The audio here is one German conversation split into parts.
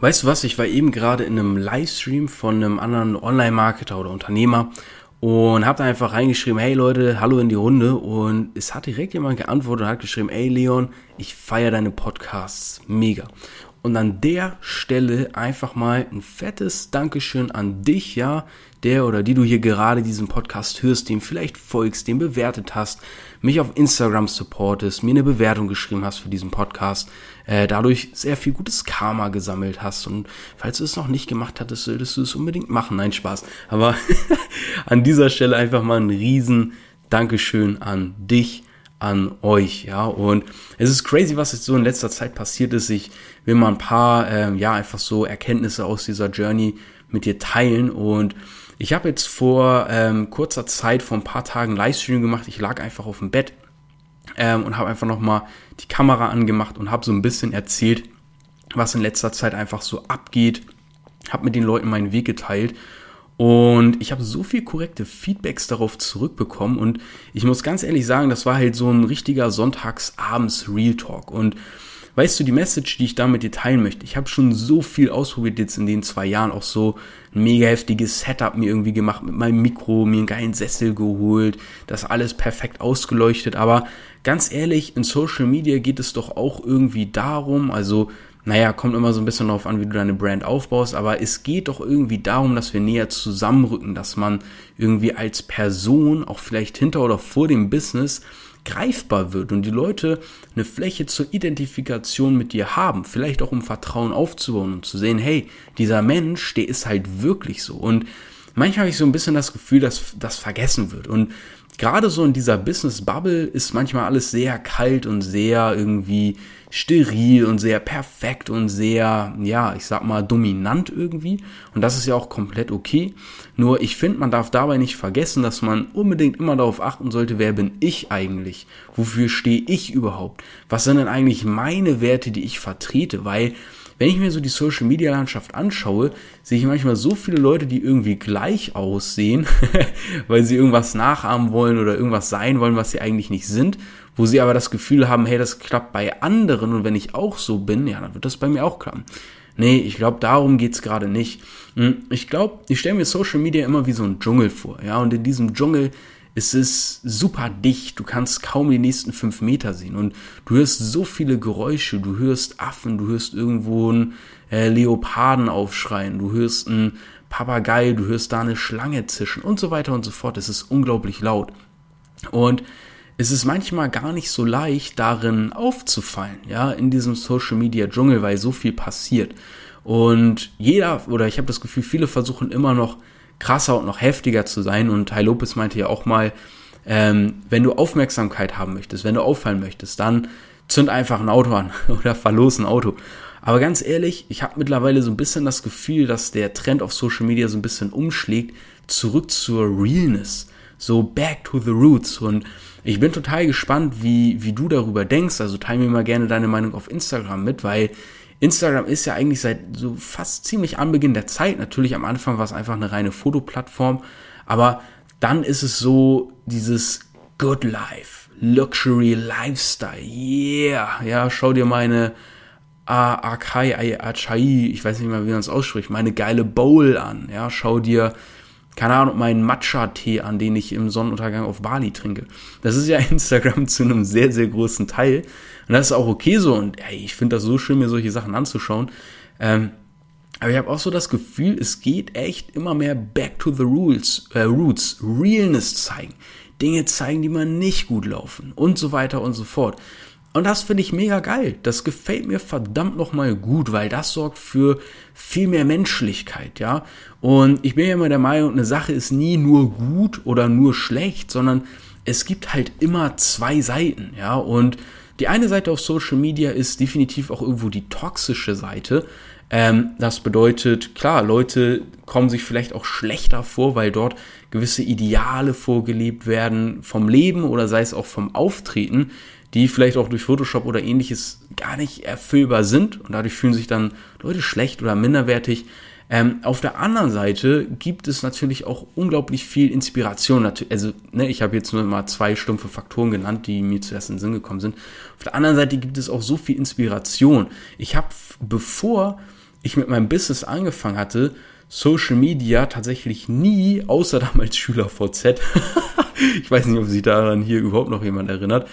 Weißt du was, ich war eben gerade in einem Livestream von einem anderen Online-Marketer oder Unternehmer und habe da einfach reingeschrieben, hey Leute, hallo in die Runde. Und es hat direkt jemand geantwortet und hat geschrieben, hey Leon, ich feiere deine Podcasts, mega. Und an der Stelle einfach mal ein fettes Dankeschön an dich, ja, der oder die du hier gerade diesen Podcast hörst, dem vielleicht folgst, dem bewertet hast, mich auf Instagram supportest, mir eine Bewertung geschrieben hast für diesen Podcast, äh, dadurch sehr viel gutes Karma gesammelt hast. Und falls du es noch nicht gemacht hattest, solltest du es unbedingt machen. Nein, Spaß. Aber an dieser Stelle einfach mal ein riesen Dankeschön an dich an euch, ja. Und es ist crazy, was jetzt so in letzter Zeit passiert ist. Ich will mal ein paar, ähm, ja, einfach so Erkenntnisse aus dieser Journey mit dir teilen. Und ich habe jetzt vor ähm, kurzer Zeit, vor ein paar Tagen Livestream gemacht. Ich lag einfach auf dem Bett ähm, und habe einfach nochmal die Kamera angemacht und habe so ein bisschen erzählt, was in letzter Zeit einfach so abgeht. Habe mit den Leuten meinen Weg geteilt und ich habe so viel korrekte Feedbacks darauf zurückbekommen und ich muss ganz ehrlich sagen, das war halt so ein richtiger Sonntagsabends Real Talk. Und weißt du, die Message, die ich da mit dir teilen möchte, ich habe schon so viel ausprobiert jetzt in den zwei Jahren, auch so ein mega heftiges Setup mir irgendwie gemacht mit meinem Mikro, mir einen geilen Sessel geholt, das alles perfekt ausgeleuchtet. Aber ganz ehrlich, in Social Media geht es doch auch irgendwie darum, also naja, kommt immer so ein bisschen darauf an, wie du deine Brand aufbaust, aber es geht doch irgendwie darum, dass wir näher zusammenrücken, dass man irgendwie als Person, auch vielleicht hinter oder vor dem Business, greifbar wird und die Leute eine Fläche zur Identifikation mit dir haben, vielleicht auch um Vertrauen aufzubauen und zu sehen, hey, dieser Mensch, der ist halt wirklich so. Und manchmal habe ich so ein bisschen das Gefühl, dass das vergessen wird. Und gerade so in dieser Business Bubble ist manchmal alles sehr kalt und sehr irgendwie steril und sehr perfekt und sehr, ja, ich sag mal, dominant irgendwie. Und das ist ja auch komplett okay. Nur ich finde, man darf dabei nicht vergessen, dass man unbedingt immer darauf achten sollte, wer bin ich eigentlich? Wofür stehe ich überhaupt? Was sind denn eigentlich meine Werte, die ich vertrete? Weil wenn ich mir so die Social Media Landschaft anschaue, sehe ich manchmal so viele Leute, die irgendwie gleich aussehen, weil sie irgendwas nachahmen wollen oder irgendwas sein wollen, was sie eigentlich nicht sind, wo sie aber das Gefühl haben, hey, das klappt bei anderen und wenn ich auch so bin, ja, dann wird das bei mir auch klappen. Nee, ich glaube, darum geht's gerade nicht. Hm, ich glaube, ich stelle mir Social Media immer wie so ein Dschungel vor, ja, und in diesem Dschungel es ist super dicht, du kannst kaum die nächsten fünf Meter sehen und du hörst so viele Geräusche, du hörst Affen, du hörst irgendwo einen äh, Leoparden aufschreien, du hörst einen Papagei, du hörst da eine Schlange zischen und so weiter und so fort. Es ist unglaublich laut. Und es ist manchmal gar nicht so leicht, darin aufzufallen, ja, in diesem Social Media Dschungel, weil so viel passiert. Und jeder, oder ich habe das Gefühl, viele versuchen immer noch krasser und noch heftiger zu sein. Und Ty Lopez meinte ja auch mal, ähm, wenn du Aufmerksamkeit haben möchtest, wenn du auffallen möchtest, dann zünd einfach ein Auto an oder verlos ein Auto. Aber ganz ehrlich, ich habe mittlerweile so ein bisschen das Gefühl, dass der Trend auf Social Media so ein bisschen umschlägt, zurück zur Realness, so back to the roots. Und ich bin total gespannt, wie, wie du darüber denkst. Also teile mir mal gerne deine Meinung auf Instagram mit, weil Instagram ist ja eigentlich seit so fast ziemlich Anbeginn der Zeit, natürlich am Anfang war es einfach eine reine Fotoplattform, aber dann ist es so dieses Good Life, Luxury Lifestyle, yeah, ja, schau dir meine Akai, Achai, ich weiß nicht mehr, wie man es ausspricht, meine geile Bowl an, ja, schau dir keine Ahnung, meinen Matcha-Tee an, den ich im Sonnenuntergang auf Bali trinke. Das ist ja Instagram zu einem sehr, sehr großen Teil. Und das ist auch okay so. Und ey, ich finde das so schön, mir solche Sachen anzuschauen. Ähm, aber ich habe auch so das Gefühl, es geht echt immer mehr back to the rules, äh, roots, Realness zeigen. Dinge zeigen, die man nicht gut laufen und so weiter und so fort. Und das finde ich mega geil. Das gefällt mir verdammt nochmal gut, weil das sorgt für viel mehr Menschlichkeit, ja. Und ich bin ja immer der Meinung, eine Sache ist nie nur gut oder nur schlecht, sondern es gibt halt immer zwei Seiten, ja. Und die eine Seite auf Social Media ist definitiv auch irgendwo die toxische Seite. Ähm, das bedeutet, klar, Leute kommen sich vielleicht auch schlechter vor, weil dort gewisse Ideale vorgelebt werden vom Leben oder sei es auch vom Auftreten, die vielleicht auch durch Photoshop oder ähnliches gar nicht erfüllbar sind und dadurch fühlen sich dann Leute schlecht oder minderwertig. Ähm, auf der anderen Seite gibt es natürlich auch unglaublich viel Inspiration. Also, ne, ich habe jetzt nur mal zwei stumpfe Faktoren genannt, die mir zuerst in den Sinn gekommen sind. Auf der anderen Seite gibt es auch so viel Inspiration. Ich habe, bevor ich mit meinem Business angefangen hatte, Social Media tatsächlich nie, außer damals SchülerVZ, ich weiß nicht, ob sich daran hier überhaupt noch jemand erinnert,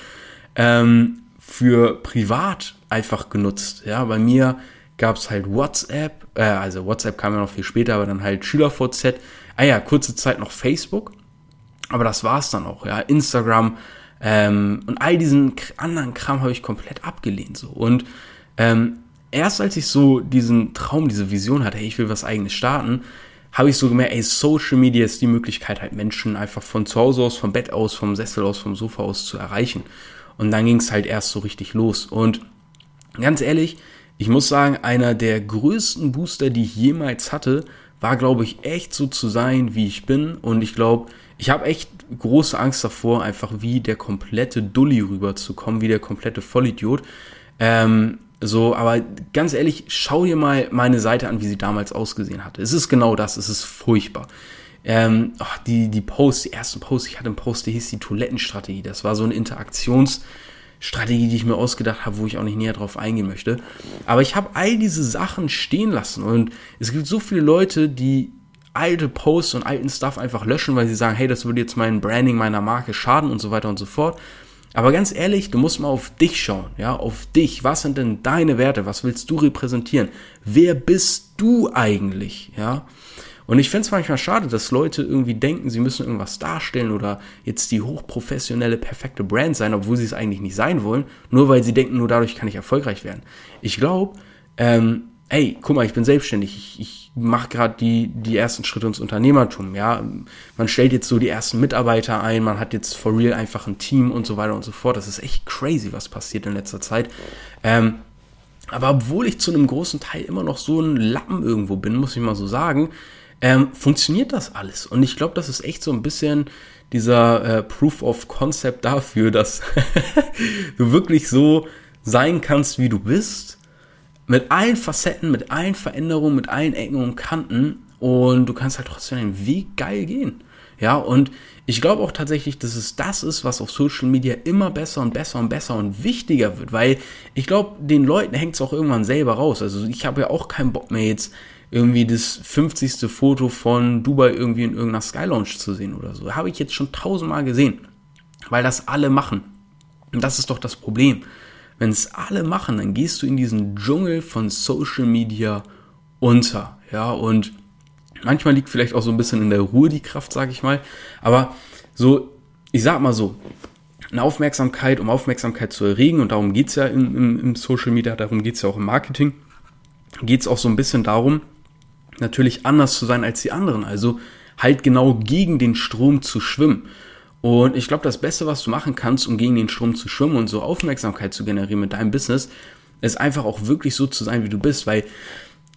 ähm, für privat einfach genutzt. Ja, bei mir gab es halt WhatsApp, äh, also WhatsApp kam ja noch viel später, aber dann halt SchülerVZ. Ah ja, kurze Zeit noch Facebook. Aber das war's dann auch, ja. Instagram ähm, und all diesen anderen Kram habe ich komplett abgelehnt. So. Und ähm, erst als ich so diesen Traum, diese Vision hatte, hey, ich will was eigenes starten, habe ich so gemerkt, ey, Social Media ist die Möglichkeit, halt Menschen einfach von zu Hause aus, vom Bett aus, vom Sessel aus, vom Sofa aus zu erreichen. Und dann ging es halt erst so richtig los. Und ganz ehrlich, ich muss sagen, einer der größten Booster, die ich jemals hatte, war, glaube ich, echt so zu sein, wie ich bin. Und ich glaube, ich habe echt große Angst davor, einfach wie der komplette Dulli rüberzukommen, wie der komplette Vollidiot. Ähm, so, aber ganz ehrlich, schau dir mal meine Seite an, wie sie damals ausgesehen hatte. Es ist genau das, es ist furchtbar. Ähm, oh, die, die Posts, die ersten Posts, ich hatte einen Post, der hieß die Toilettenstrategie. Das war so eine Interaktionsstrategie, die ich mir ausgedacht habe, wo ich auch nicht näher drauf eingehen möchte. Aber ich habe all diese Sachen stehen lassen und es gibt so viele Leute, die alte Posts und alten Stuff einfach löschen, weil sie sagen, hey, das würde jetzt mein Branding meiner Marke schaden und so weiter und so fort. Aber ganz ehrlich, du musst mal auf dich schauen, ja, auf dich. Was sind denn deine Werte? Was willst du repräsentieren? Wer bist du eigentlich, ja? Und ich finde es manchmal schade, dass Leute irgendwie denken, sie müssen irgendwas darstellen oder jetzt die hochprofessionelle, perfekte Brand sein, obwohl sie es eigentlich nicht sein wollen, nur weil sie denken, nur dadurch kann ich erfolgreich werden. Ich glaube, ähm, ey, guck mal, ich bin selbstständig, ich, ich mache gerade die, die ersten Schritte ins Unternehmertum, ja. Man stellt jetzt so die ersten Mitarbeiter ein, man hat jetzt for real einfach ein Team und so weiter und so fort. Das ist echt crazy, was passiert in letzter Zeit. Ähm, aber obwohl ich zu einem großen Teil immer noch so ein Lappen irgendwo bin, muss ich mal so sagen, ähm, funktioniert das alles. Und ich glaube, das ist echt so ein bisschen dieser äh, Proof of Concept dafür, dass du wirklich so sein kannst, wie du bist, mit allen Facetten, mit allen Veränderungen, mit allen Ecken und Kanten und du kannst halt trotzdem einen Weg geil gehen. Ja, und ich glaube auch tatsächlich, dass es das ist, was auf Social Media immer besser und besser und besser und wichtiger wird, weil ich glaube, den Leuten hängt es auch irgendwann selber raus. Also ich habe ja auch keinen Bock mehr jetzt irgendwie das 50. Foto von Dubai irgendwie in irgendeiner Sky Lounge zu sehen oder so. Habe ich jetzt schon tausendmal gesehen, weil das alle machen. Und das ist doch das Problem. Wenn es alle machen, dann gehst du in diesen Dschungel von Social Media unter. Ja, und manchmal liegt vielleicht auch so ein bisschen in der Ruhe die Kraft, sage ich mal. Aber so, ich sag mal so, eine Aufmerksamkeit, um Aufmerksamkeit zu erregen, und darum geht's ja im, im, im Social Media, darum geht's ja auch im Marketing, geht's auch so ein bisschen darum, natürlich anders zu sein als die anderen. Also halt genau gegen den Strom zu schwimmen. Und ich glaube, das Beste, was du machen kannst, um gegen den Strom zu schwimmen und so Aufmerksamkeit zu generieren mit deinem Business, ist einfach auch wirklich so zu sein, wie du bist, weil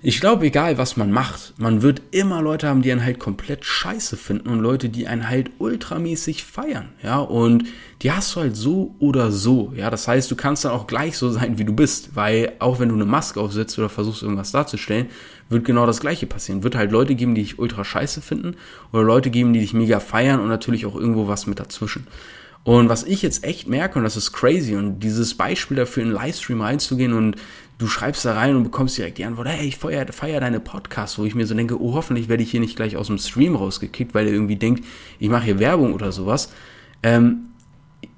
ich glaube, egal was man macht, man wird immer Leute haben, die einen halt komplett scheiße finden und Leute, die einen halt ultramäßig feiern, ja, und die hast du halt so oder so, ja, das heißt, du kannst dann auch gleich so sein, wie du bist, weil auch wenn du eine Maske aufsetzt oder versuchst irgendwas darzustellen, wird genau das gleiche passieren. Wird halt Leute geben, die dich ultra scheiße finden oder Leute geben, die dich mega feiern und natürlich auch irgendwo was mit dazwischen. Und was ich jetzt echt merke, und das ist crazy, und dieses Beispiel dafür in Livestream reinzugehen und du schreibst da rein und bekommst direkt die Antwort, hey, ich feiere feier deine Podcasts, wo ich mir so denke, oh, hoffentlich werde ich hier nicht gleich aus dem Stream rausgekickt, weil er irgendwie denkt, ich mache hier Werbung oder sowas. Ähm,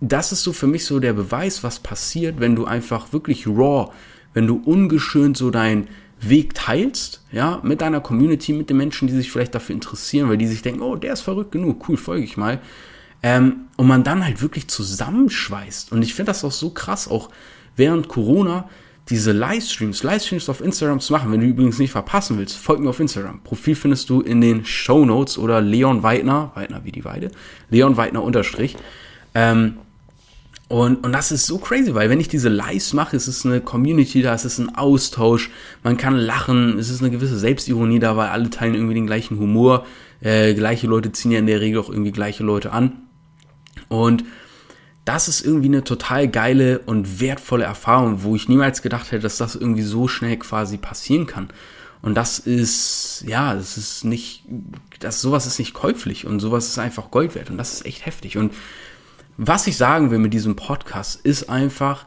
das ist so für mich so der Beweis, was passiert, wenn du einfach wirklich raw, wenn du ungeschönt so dein Weg teilst, ja, mit deiner Community, mit den Menschen, die sich vielleicht dafür interessieren, weil die sich denken, oh, der ist verrückt genug, cool, folge ich mal. Ähm, und man dann halt wirklich zusammenschweißt. Und ich finde das auch so krass, auch während Corona, diese Livestreams, Livestreams auf Instagram zu machen. Wenn du übrigens nicht verpassen willst, folg mir auf Instagram. Profil findest du in den Show Notes oder Leon Weidner, Weidner wie die Weide, Leon Weidner unterstrich. Ähm, und, und das ist so crazy, weil wenn ich diese Lives mache, es ist eine Community da, es ist ein Austausch, man kann lachen, es ist eine gewisse Selbstironie da, weil alle teilen irgendwie den gleichen Humor, äh, gleiche Leute ziehen ja in der Regel auch irgendwie gleiche Leute an. Und das ist irgendwie eine total geile und wertvolle Erfahrung, wo ich niemals gedacht hätte, dass das irgendwie so schnell quasi passieren kann. Und das ist, ja, das ist nicht, das, sowas ist nicht käuflich und sowas ist einfach Gold wert und das ist echt heftig. Und was ich sagen will mit diesem Podcast ist einfach,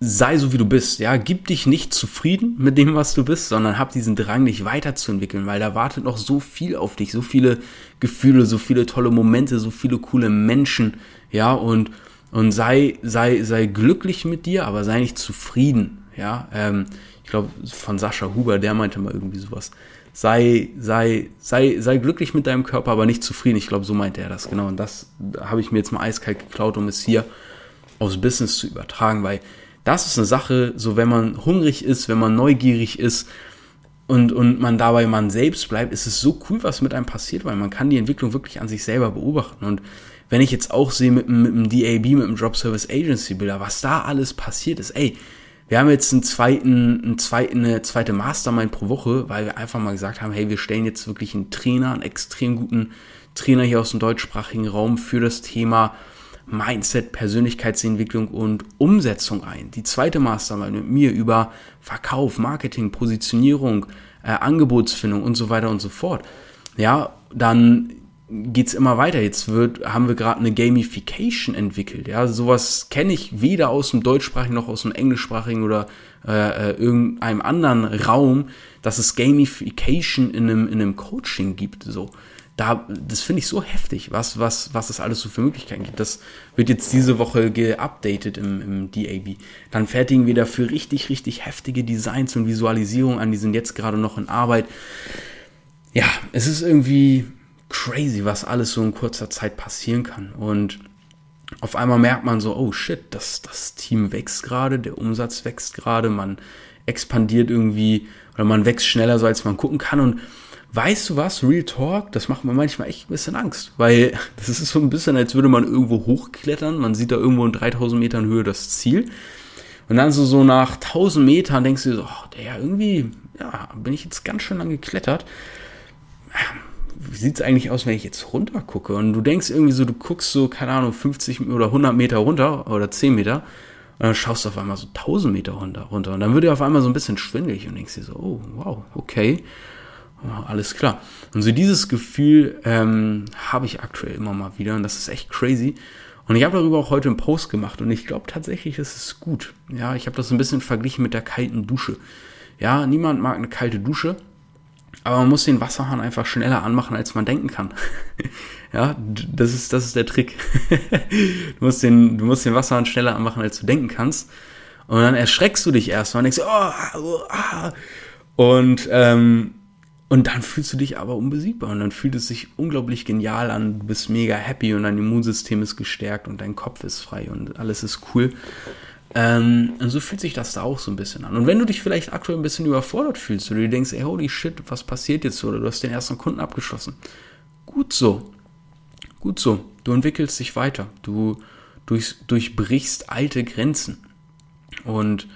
sei so wie du bist, ja, gib dich nicht zufrieden mit dem, was du bist, sondern hab diesen Drang, dich weiterzuentwickeln, weil da wartet noch so viel auf dich, so viele Gefühle, so viele tolle Momente, so viele coole Menschen, ja, und, und sei, sei, sei glücklich mit dir, aber sei nicht zufrieden, ja, ähm, ich glaube, von Sascha Huber, der meinte mal irgendwie sowas, sei, sei, sei, sei glücklich mit deinem Körper, aber nicht zufrieden, ich glaube, so meinte er das, genau, und das habe ich mir jetzt mal eiskalt geklaut, um es hier aufs Business zu übertragen, weil das ist eine Sache, so wenn man hungrig ist, wenn man neugierig ist und, und man dabei man selbst bleibt, ist es so cool, was mit einem passiert, weil man kann die Entwicklung wirklich an sich selber beobachten. Und wenn ich jetzt auch sehe mit, mit dem DAB, mit dem Drop Service Agency Bilder, was da alles passiert ist, ey, wir haben jetzt einen zweiten, einen zweiten, eine zweite Mastermind pro Woche, weil wir einfach mal gesagt haben, hey, wir stellen jetzt wirklich einen Trainer, einen extrem guten Trainer hier aus dem deutschsprachigen Raum für das Thema Mindset, Persönlichkeitsentwicklung und Umsetzung ein. Die zweite Mastermind mit mir über Verkauf, Marketing, Positionierung, äh, Angebotsfindung und so weiter und so fort. Ja, dann geht's immer weiter. Jetzt wird, haben wir gerade eine Gamification entwickelt. Ja, sowas kenne ich weder aus dem deutschsprachigen noch aus dem englischsprachigen oder äh, äh, irgendeinem anderen Raum, dass es Gamification in einem, in einem Coaching gibt. So da, das finde ich so heftig, was, was, was es alles so für Möglichkeiten gibt. Das wird jetzt diese Woche geupdatet im, im DAB. Dann fertigen wir dafür richtig, richtig heftige Designs und Visualisierungen an, die sind jetzt gerade noch in Arbeit. Ja, es ist irgendwie crazy, was alles so in kurzer Zeit passieren kann. Und auf einmal merkt man so, oh shit, das, das Team wächst gerade, der Umsatz wächst gerade, man expandiert irgendwie oder man wächst schneller, so als man gucken kann. Und Weißt du was, Real Talk, das macht mir manchmal echt ein bisschen Angst, weil das ist so ein bisschen, als würde man irgendwo hochklettern, man sieht da irgendwo in 3000 Metern Höhe das Ziel und dann so, so nach 1000 Metern denkst du so, oh, der irgendwie, ja, bin ich jetzt ganz schön lang geklettert. Wie sieht's eigentlich aus, wenn ich jetzt runter gucke? Und du denkst irgendwie so, du guckst so, keine Ahnung, 50 oder 100 Meter runter oder 10 Meter und dann schaust du auf einmal so 1000 Meter runter. runter. Und dann wird dir auf einmal so ein bisschen schwindelig und denkst dir so, oh, wow, okay. Oh, alles klar. Und so dieses Gefühl ähm, habe ich aktuell immer mal wieder und das ist echt crazy. Und ich habe darüber auch heute einen Post gemacht und ich glaube tatsächlich, es ist gut. Ja, ich habe das ein bisschen verglichen mit der kalten Dusche. Ja, niemand mag eine kalte Dusche, aber man muss den Wasserhahn einfach schneller anmachen, als man denken kann. ja, das ist, das ist der Trick. du, musst den, du musst den Wasserhahn schneller anmachen, als du denken kannst. Und dann erschreckst du dich erst und denkst, oh, oh ah. Und ähm, und dann fühlst du dich aber unbesiegbar und dann fühlt es sich unglaublich genial an. Du bist mega happy und dein Immunsystem ist gestärkt und dein Kopf ist frei und alles ist cool. Ähm, und so fühlt sich das da auch so ein bisschen an. Und wenn du dich vielleicht aktuell ein bisschen überfordert fühlst oder du denkst, ey, holy shit, was passiert jetzt? Oder du hast den ersten Kunden abgeschlossen. Gut so. Gut so. Du entwickelst dich weiter. Du durch, durchbrichst alte Grenzen. Und,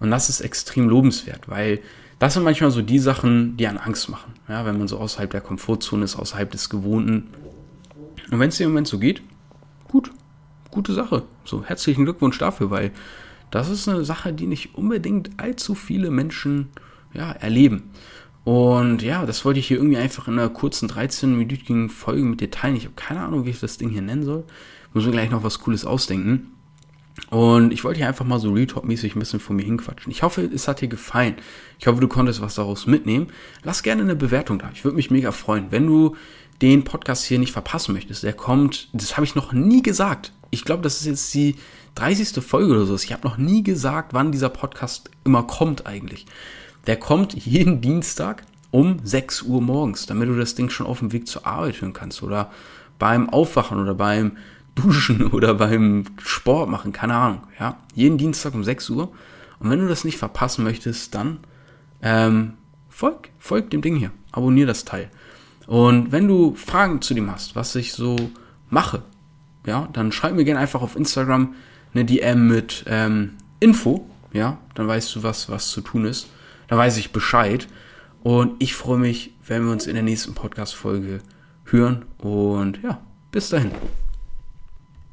und das ist extrem lobenswert, weil das sind manchmal so die Sachen, die einen Angst machen. Ja, wenn man so außerhalb der Komfortzone ist, außerhalb des Gewohnten. Und wenn es dir im Moment so geht, gut, gute Sache. So, herzlichen Glückwunsch dafür, weil das ist eine Sache, die nicht unbedingt allzu viele Menschen ja, erleben. Und ja, das wollte ich hier irgendwie einfach in einer kurzen 13-minütigen Folge mit dir teilen. Ich habe keine Ahnung, wie ich das Ding hier nennen soll. Muss mir gleich noch was Cooles ausdenken. Und ich wollte hier einfach mal so Retalk-mäßig ein bisschen von mir hinquatschen. Ich hoffe, es hat dir gefallen. Ich hoffe, du konntest was daraus mitnehmen. Lass gerne eine Bewertung da. Ich würde mich mega freuen. Wenn du den Podcast hier nicht verpassen möchtest, der kommt, das habe ich noch nie gesagt. Ich glaube, das ist jetzt die 30. Folge oder so. Ich habe noch nie gesagt, wann dieser Podcast immer kommt eigentlich. Der kommt jeden Dienstag um 6 Uhr morgens, damit du das Ding schon auf dem Weg zur Arbeit hören kannst oder beim Aufwachen oder beim Duschen oder beim Sport machen, keine Ahnung, ja. Jeden Dienstag um 6 Uhr. Und wenn du das nicht verpassen möchtest, dann ähm, folg, folg dem Ding hier. Abonnier das Teil. Und wenn du Fragen zu dem hast, was ich so mache, ja, dann schreib mir gerne einfach auf Instagram eine DM mit ähm, Info, ja, dann weißt du, was, was zu tun ist. Dann weiß ich Bescheid. Und ich freue mich, wenn wir uns in der nächsten Podcast-Folge hören. Und ja, bis dahin.